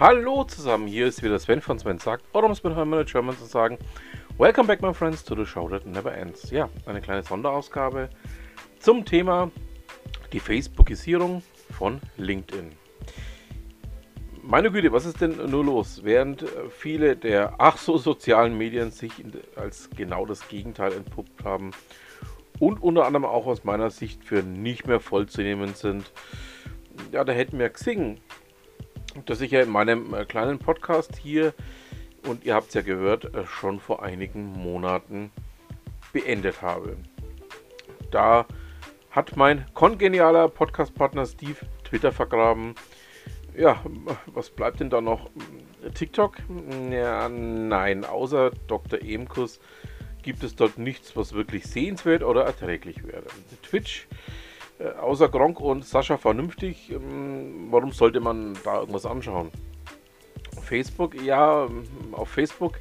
Hallo zusammen, hier ist wieder Sven von Sven sagt, oder um es mit Hermann German zu sagen, Welcome back my friends to the show that never ends. Ja, eine kleine Sonderausgabe zum Thema die Facebookisierung von LinkedIn. Meine Güte, was ist denn nur los? Während viele der ach so sozialen Medien sich als genau das Gegenteil entpuppt haben und unter anderem auch aus meiner Sicht für nicht mehr vollzunehmen sind, ja, da hätten wir Xing das ich ja in meinem äh, kleinen Podcast hier, und ihr habt es ja gehört, äh, schon vor einigen Monaten beendet habe. Da hat mein kongenialer Podcast-Partner Steve Twitter vergraben. Ja, was bleibt denn da noch? TikTok? Ja, nein, außer Dr. Emkus gibt es dort nichts, was wirklich sehenswert oder erträglich wäre. Twitch außer Gronk und Sascha vernünftig. Ähm, warum sollte man da irgendwas anschauen? Facebook, ja, ähm, auf Facebook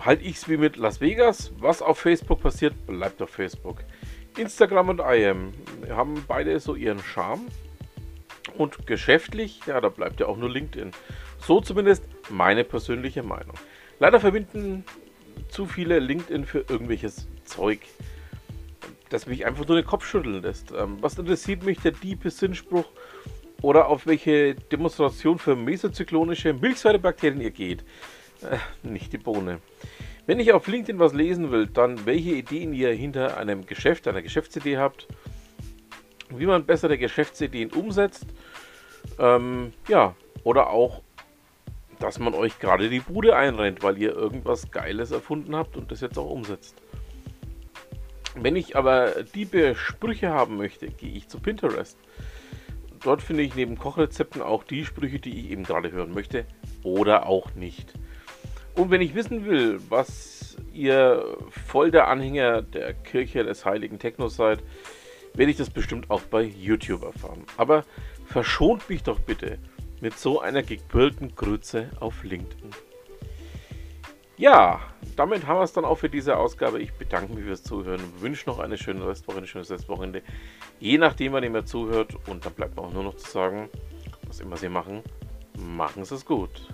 halte ich es wie mit Las Vegas. Was auf Facebook passiert, bleibt auf Facebook. Instagram und IM haben beide so ihren Charme. Und geschäftlich, ja, da bleibt ja auch nur LinkedIn. So zumindest meine persönliche Meinung. Leider verbinden zu viele LinkedIn für irgendwelches Zeug das mich einfach nur den Kopf schütteln lässt. Ähm, was interessiert mich der diepe Sinnspruch oder auf welche Demonstration für mesozyklonische Milchsäurebakterien ihr geht? Äh, nicht die Bohne. Wenn ich auf LinkedIn was lesen will, dann welche Ideen ihr hinter einem Geschäft, einer Geschäftsidee habt, wie man bessere Geschäftsideen umsetzt, ähm, ja, oder auch, dass man euch gerade die Bude einrennt, weil ihr irgendwas Geiles erfunden habt und das jetzt auch umsetzt. Wenn ich aber diebe Sprüche haben möchte, gehe ich zu Pinterest. Dort finde ich neben Kochrezepten auch die Sprüche, die ich eben gerade hören möchte oder auch nicht. Und wenn ich wissen will, was ihr voll der Anhänger der Kirche des heiligen Technos seid, werde ich das bestimmt auch bei YouTube erfahren. Aber verschont mich doch bitte mit so einer gequirlten Grütze auf LinkedIn. Ja, damit haben wir es dann auch für diese Ausgabe. Ich bedanke mich fürs Zuhören, wünsche noch eine schöne Restwoche, ein schönes Restwochenende. Je nachdem, wann ihr mir zuhört. Und dann bleibt mir auch nur noch zu sagen, was immer Sie machen, machen Sie es gut.